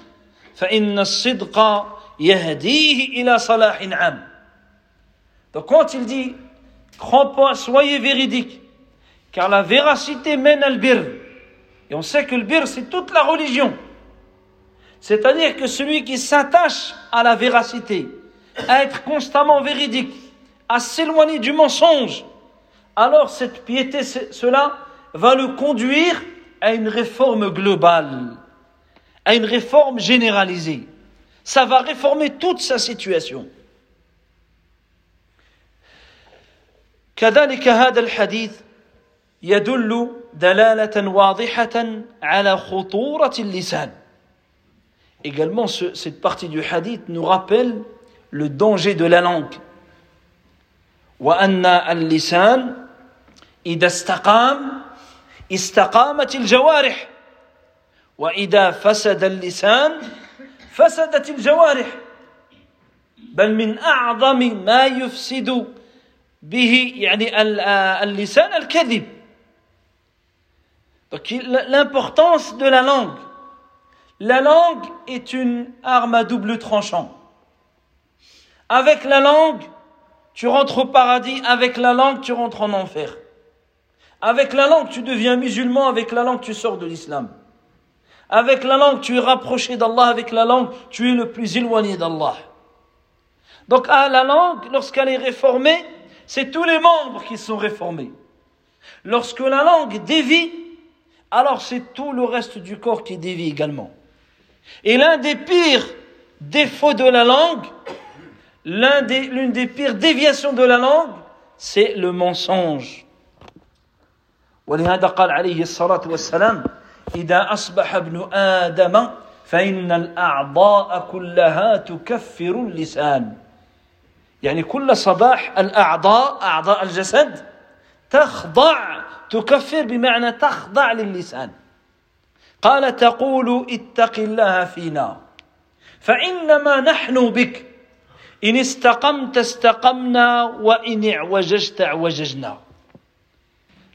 فإن الصدق يهديه إلى صلاح عام. Donc quand il dit, crois pas, soyez véridique, car la véracité mène à bir. Et on sait que le bir, c'est toute la religion. C'est-à-dire que celui qui s'attache à la véracité, à être constamment véridique, à s'éloigner du mensonge, alors cette piété, cela va le conduire à une réforme globale, à une réforme généralisée. Ça va réformer toute sa situation. كذلك هذا الحديث يدل دلالة واضحة على خطورة اللسان. Également, ce, cette partie du hadith nous rappelle le danger de la langue. وأن اللسان إذا استقام استقامت الجوارح وإذا فسد اللسان فسدت الجوارح بل من أعظم ما يفسد به يعني اللسان الكذب Donc l'importance de la langue. La langue est une arme à double tranchant. Avec la langue, tu rentres au paradis, avec la langue, tu rentres en enfer. Avec la langue, tu deviens musulman, avec la langue, tu sors de l'islam. Avec la langue, tu es rapproché d'Allah, avec la langue, tu es le plus éloigné d'Allah. Donc, à la langue, lorsqu'elle est réformée, c'est tous les membres qui sont réformés. Lorsque la langue dévie, alors c'est tout le reste du corps qui dévie également. Et l'un des pires défauts de la langue, l'une des, des pires déviations de la langue, c'est le mensonge. ولهذا قال عليه الصلاة والسلام إذا أصبح ابن آدم فإن الأعضاء كلها تكفر اللسان يعني كل صباح الأعضاء أعضاء الجسد تخضع تكفر بمعنى تخضع للسان قال تقول اتق الله فينا فإنما نحن بك إن استقمت استقمنا وإن اعوججت اعوججنا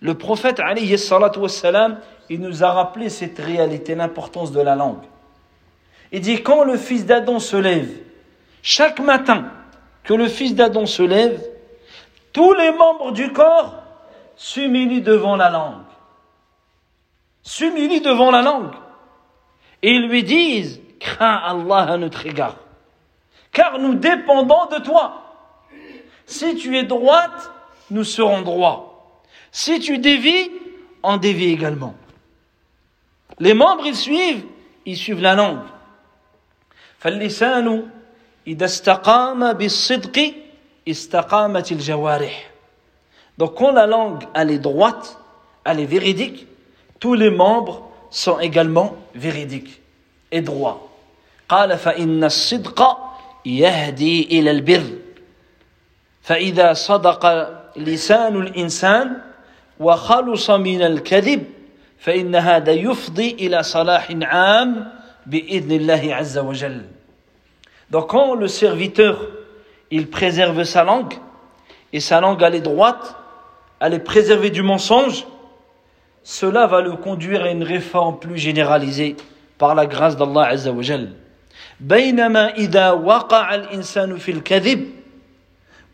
Le prophète, alayhi salatu wassalam, il nous a rappelé cette réalité, l'importance de la langue. Il dit quand le fils d'Adam se lève, chaque matin que le fils d'Adam se lève, tous les membres du corps s'humilient devant la langue. S'humilient devant la langue. Et ils lui disent, crains Allah à notre égard. Car nous dépendons de toi. Si tu es droite, nous serons droits. Si tu dévis, on dévie également. Les membres, ils suivent, ils suivent la langue. فاللسان إذا استقام بالصدق استقامت الجوارح. Donc quand la langue elle est droite, elle est véridique, tous les membres sont également véridiques et droits. قال فإن الصدق يهدي إلى البر فإذا صدق لسان الإنسان وخلص من الكذب فإن هذا يفضي إلى صلاح عام بإذن الله عز وجل Donc quand le serviteur, il préserve sa langue, et sa langue elle est droite, elle est préservée du mensonge, cela va le conduire à une réforme plus généralisée par la grâce d'Allah Azza wa Jal. بينما إذا وقع الإنسان في الكذب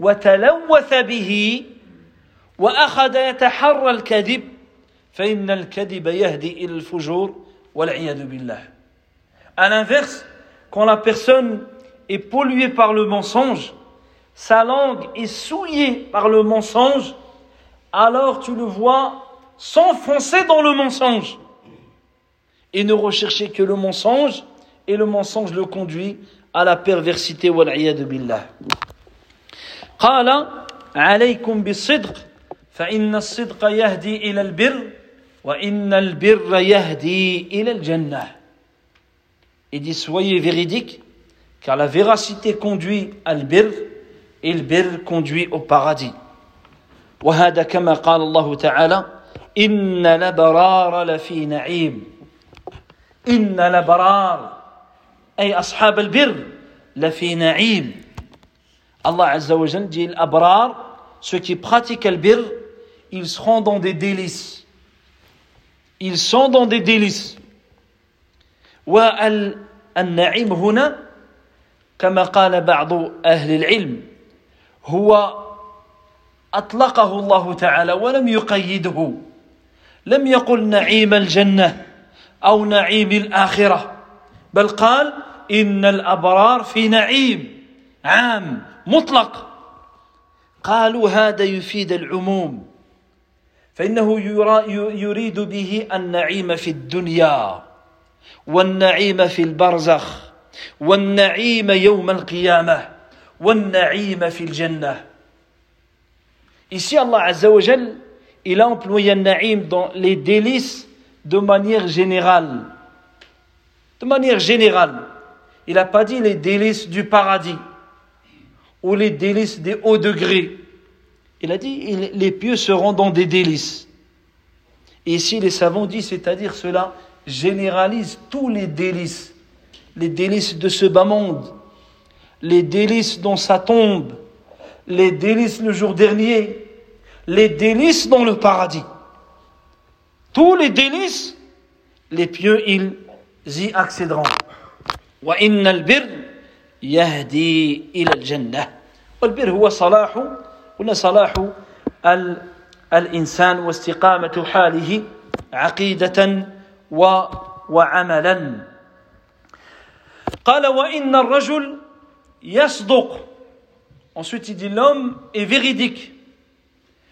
وتلوث به وأخذ يتحرى الكذب فإن الكذب يهدي إلى الفجور والعياذ بالله. À l'inverse, quand la personne est polluée par le mensonge, sa langue est souillée par le mensonge, alors tu le vois s'enfoncer dans le mensonge et ne rechercher que le mensonge, et le mensonge le conduit à la perversité. والعياذ بالله. قال عليكم بالصدق فإن الصدق يهدي إلى البر وإن البر يهدي إلى الجنة. Il dit soyez véridiques car la véracité conduit à l'bir et le bir conduit au paradis. وهذا كما قال الله تعالى إن الأبرار لفي نعيم إن الأبرار أي أصحاب البر لفي نعيم Azza wa Jal dit l'abrar, ceux qui pratiquent le bir, ils seront dans des délices. Ils sont dans des délices. والنعيم هنا كما قال بعض أهل العلم هو أطلقه الله تعالى ولم يقيده. لم يقل نعيم الجنة أو نعيم الآخرة بل قال إن الأبرار في نعيم عام مطلق. قالوا هذا يفيد العموم فإنه يريد به النعيم في الدنيا والنعيم في البرزخ والنعيم يوم القيامة والنعيم في الجنة. Ici, Allah Azzawajal, il a employé naïm dans les délices de manière générale. De manière générale. Il n'a pas dit les délices du paradis ou les délices des hauts degrés. Il a dit les pieux seront dans des délices. Et ici, les savants disent, c'est-à-dire cela généralise tous les délices. Les délices de ce bas monde, les délices dans sa tombe, les délices le jour dernier, les délices dans le paradis. Tous les délices, les pieux, ils y accéderont. وإن البر يهدي إلى الجنة والبر هو صلاح ولا صلاح الإنسان واستقامة حاله عقيدة وعملا قال وإن الرجل يصدق ensuite il dit l'homme est véridique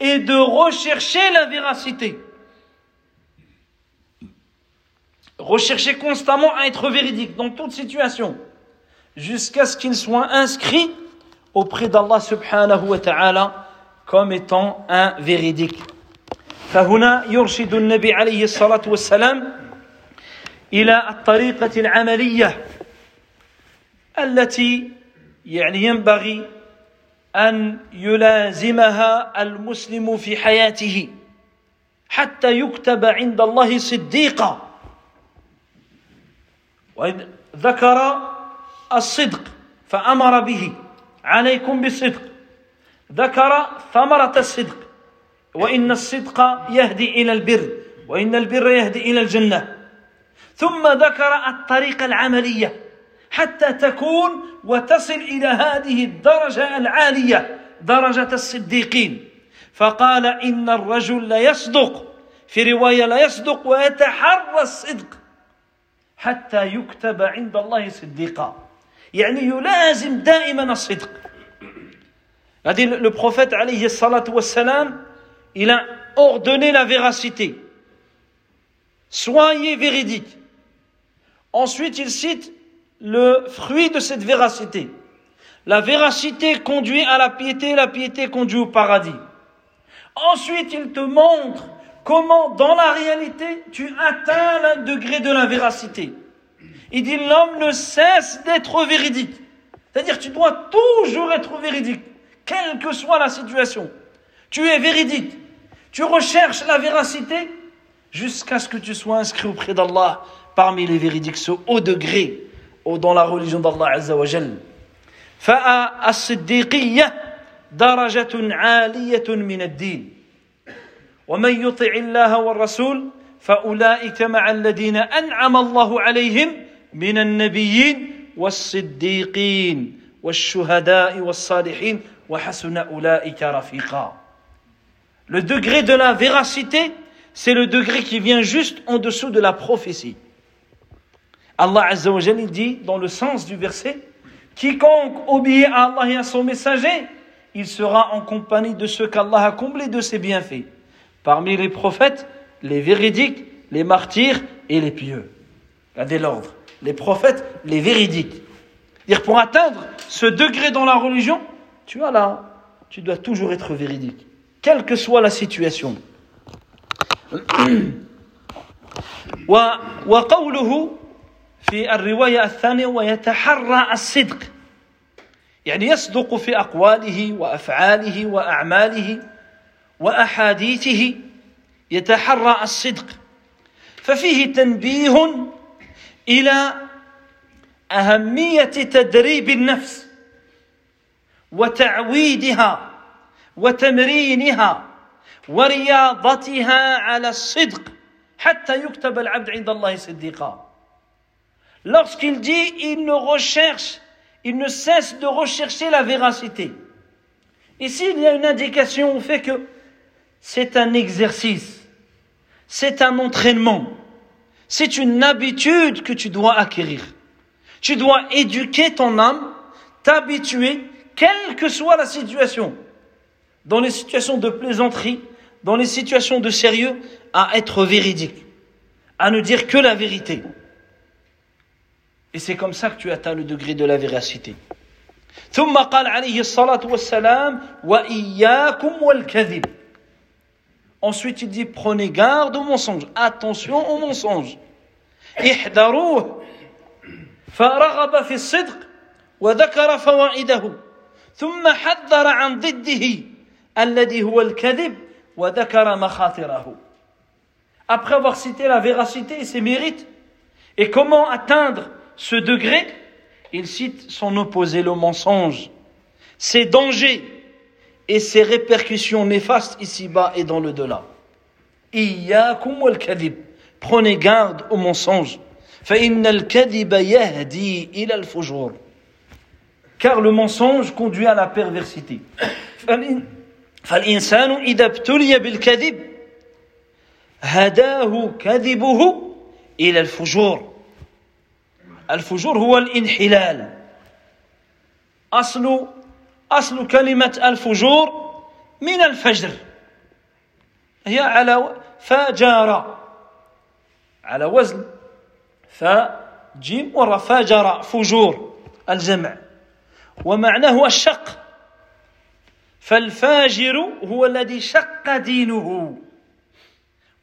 et de rechercher la véracité. Rechercher constamment à être véridique dans toute situation, jusqu'à ce qu'il soit inscrit auprès d'Allah subhanahu wa ta'ala comme étant un véridique. فهنا يرشد النبي عليه الصلاة والسلام إلى الطريقة العملية التي يعني ينبغي أن يلازمها المسلم في حياته حتى يكتب عند الله صديقا. وإذ ذكر الصدق فأمر به عليكم بالصدق. ذكر ثمرة الصدق وإن الصدق يهدي إلى البر وإن البر يهدي إلى الجنة. ثم ذكر الطريقة العملية حتى تكون وتصل إلى هذه الدرجة العالية درجة الصديقين. فقال إن الرجل لا يصدق في رواية لا يصدق ويتحرى الصدق حتى يكتب عند الله صديقا. يعني يلازم دائما الصدق. هذه le prophète عليه الصلاة والسلام il a ordonné la véracité. Soyez véridique. Ensuite il cite le fruit de cette véracité la véracité conduit à la piété la piété conduit au paradis ensuite il te montre comment dans la réalité tu atteins le degré de la véracité. Il dit l'homme ne cesse d'être véridique. C'est-à-dire tu dois toujours être véridique, quelle que soit la situation. Tu es véridique. Tu recherches la véracité jusqu'à ce que tu sois inscrit auprès d'Allah parmi les véridiques, ce haut degré dans la religion d'Allah Azza wa Jal. فالصديقية درجة عالية من الدين ومن يطع الله والرسول فأولئك مع الذين أنعم الله عليهم من النبيين والصديقين والشهداء والصالحين وحسن أولئك رفيقا Le degré de la véracité, c'est le degré qui vient juste en dessous de la prophétie. Allah Azza wa Jalla dit dans le sens du verset Quiconque obéit à Allah et à son messager, il sera en compagnie de ceux qu'Allah a comblés de ses bienfaits. Parmi les prophètes, les véridiques, les martyrs et les pieux. Regardez l'ordre. Les prophètes, les véridiques. Dire pour atteindre ce degré dans la religion, tu as là, tu dois toujours être véridique, quelle que soit la situation. وقوله في الرواية الثانية ويتحرى الصدق. يعني يصدق في أقواله وأفعاله وأعماله وأحاديثه. يتحرى الصدق. ففيه تنبيه إلى أهمية تدريب النفس وتعويدها وتمرينها ورياضتها على الصدق حتى يكتب العبد عند الله صديقا. Lorsqu'il dit, il ne recherche, il ne cesse de rechercher la véracité. Ici, il y a une indication au fait que c'est un exercice, c'est un entraînement, c'est une habitude que tu dois acquérir. Tu dois éduquer ton âme, t'habituer, quelle que soit la situation, dans les situations de plaisanterie, dans les situations de sérieux, à être véridique, à ne dire que la vérité. Et c'est comme ça que tu atteins le degré de la véracité. ثم قال عليه الصلاة والسلام وإياكم والكذب Ensuite, il dit prenez garde au mensonge. Attention au mensonge. احذروه فرغب في الصدق وذكر فوائده ثم حذر عن ضده الذي هو الكذب وذكر مخاطره Après avoir cité la véracité et ses mérites, et comment atteindre ce degré, il cite son opposé, le mensonge, ses dangers, et ses répercussions néfastes ici-bas et dans le delà. Iyyakum wal kadhib. Prenez garde au mensonge. فإن الكذب يهدي إلى الفجور. Car le mensonge conduit à la perversité. فالإنسان إذا ابتلي بالكذب هداه كذبه إلى الفجور. الفجور هو الانحلال. أصل أصل كلمة الفجور من الفجر. هي على فجر. على وزن. فجيم ورا فجر. فجور. الجمع. ومعناه الشق. فالفاجر هو الذي شق دينه.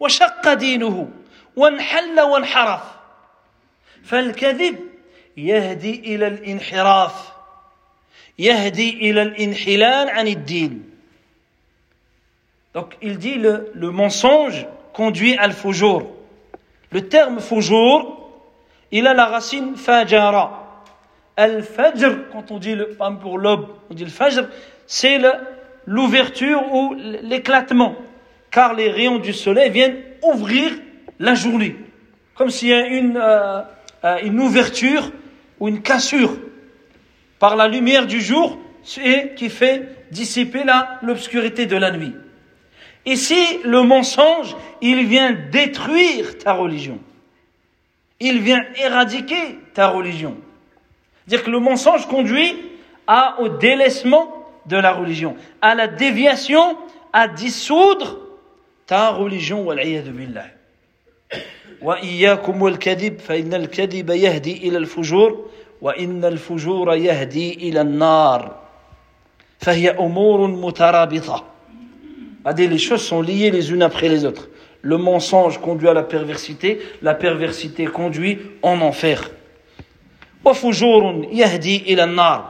وشق دينه. وانحل وانحرف. فالكذب يهدي إلى الانحراف يهدي إلى الانحلال عن الدين Donc il dit le, le mensonge conduit al fujur. Le terme fujur, il a la racine fajara. Al-fajr, quand on dit le, pas pour l'aube, on dit le fajr, c'est l'ouverture ou l'éclatement. Car les rayons du soleil viennent ouvrir la journée. Comme s'il y a une, euh, euh, une ouverture ou une cassure par la lumière du jour et qui fait dissiper l'obscurité de la nuit. Ici, le mensonge, il vient détruire ta religion. Il vient éradiquer ta religion. Dire que le mensonge conduit à, au délaissement de la religion, à la déviation, à dissoudre ta religion. billah. وإياكم والكذب فإن الكذب يهدي إلى الفجور وإن الفجور يهدي إلى النار فهي أمور مترابطة les choses sont liées les unes après les autres. Le mensonge conduit à la perversité, la perversité conduit en enfer. وفجور يهدي إلى النار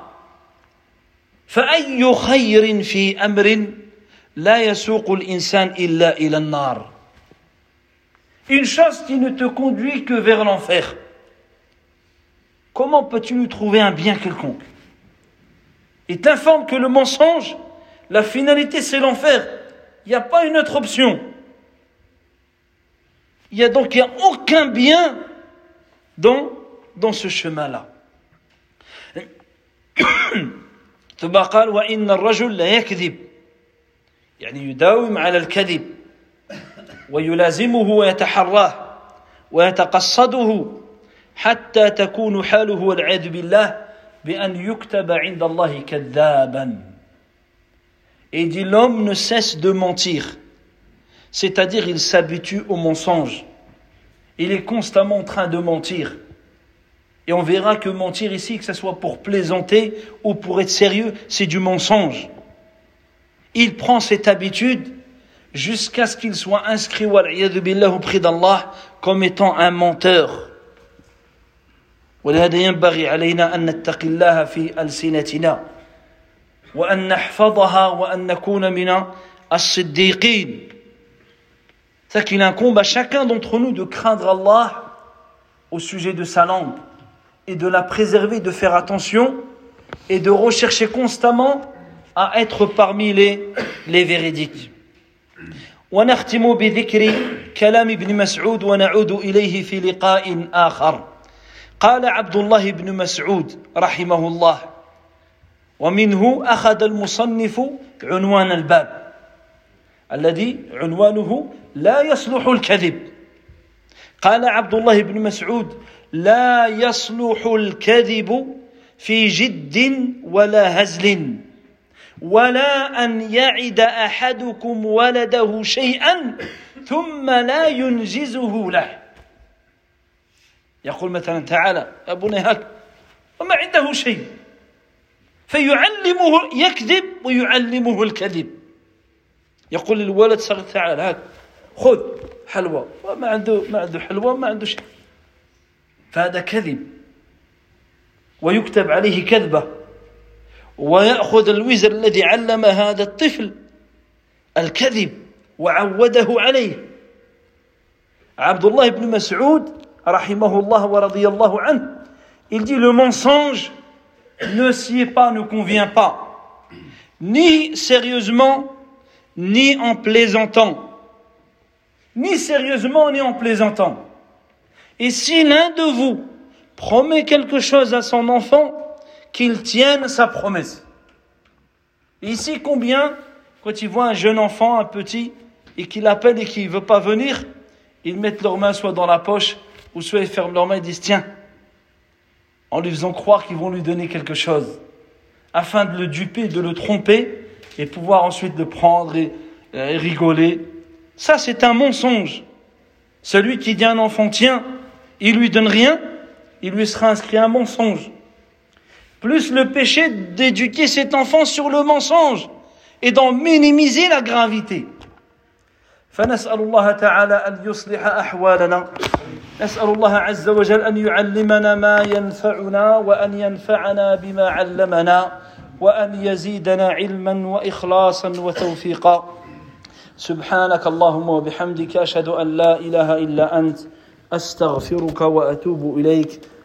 فأي خير في أمر لا يسوق الإنسان إلا إلى النار Une chose qui ne te conduit que vers l'enfer. Comment peux-tu nous trouver un bien quelconque Il t'informe que le mensonge, la finalité c'est l'enfer. Il n'y a pas une autre option. Il y a donc il y a aucun bien dans, dans ce chemin-là. ثم قال وإن الرجل لا يكذب يعني يداوم على الكذب ويلازمه ويتحراه ويتقصده حتى تكون حاله والعياذ بالله بأن يكتب عند الله كذابا Et il dit l'homme ne cesse de mentir. C'est-à-dire il s'habitue au mensonge. Il est constamment en train de mentir. Et on verra que mentir ici, que ce soit pour plaisanter ou pour être sérieux, c'est du mensonge. Il prend cette habitude jusqu'à ce qu'il soit inscrit auprès d'Allah comme étant un menteur. ولهذا ينبغي علينا أن نتقي الله في ألسنتنا وأن نحفظها وأن نكون من الصديقين C'est qu'il incombe à chacun d'entre nous de craindre Allah au sujet de sa langue et de la préserver, de faire attention et de rechercher constamment à être parmi les, les véridiques. ونختم بذكر كلام ابن مسعود ونعود إليه في لقاء آخر. قال عبد الله بن مسعود رحمه الله ومنه أخذ المصنف عنوان الباب الذي عنوانه لا يصلح الكذب. قال عبد الله بن مسعود لا يصلح الكذب في جد ولا هزل. ولا أن يعد أحدكم ولده شيئا ثم لا ينجزه له. يقول مثلا تعالى يا بني هاك وما عنده شيء؟ فيعلمه يكذب ويعلمه الكذب. يقول للولد صغير تعال هاك خذ حلوى وما عنده ما عنده حلوى ما عنده شيء. فهذا كذب. ويكتب عليه كذبة. ويأخذ الوزر الذي علم هذا الطفل الكذب وعوده عليه عبد الله بن مسعود رحمه الله ورضي الله عنه il dit le mensonge ne sied pas, ne convient pas, ni sérieusement, ni en plaisantant. Ni sérieusement, ni en plaisantant. Et si l'un de vous promet quelque chose à son enfant, qu'il tienne sa promesse. ici, combien, quand ils voient un jeune enfant, un petit, et qu'il appelle et qu'il ne veut pas venir, ils mettent leurs mains soit dans la poche, ou soit ils ferment leurs mains et disent, tiens, en lui faisant croire qu'ils vont lui donner quelque chose, afin de le duper, de le tromper, et pouvoir ensuite le prendre et, rigoler. Ça, c'est un mensonge. Celui qui dit à un enfant, tiens, il lui donne rien, il lui sera inscrit un mensonge Plus le péché d'éduquer cet enfant sur le mensonge et d'en minimiser la gravité. فنسأل الله تعالى أن يصلح أحوالنا نسأل الله عز وجل أن يعلمنا ما ينفعنا وأن ينفعنا بما علمنا وأن يزيدنا علما وإخلاصا وتوفيقا سبحانك اللهم وبحمدك أشهد أن لا إله إلا أنت أستغفرك وأتوب إليك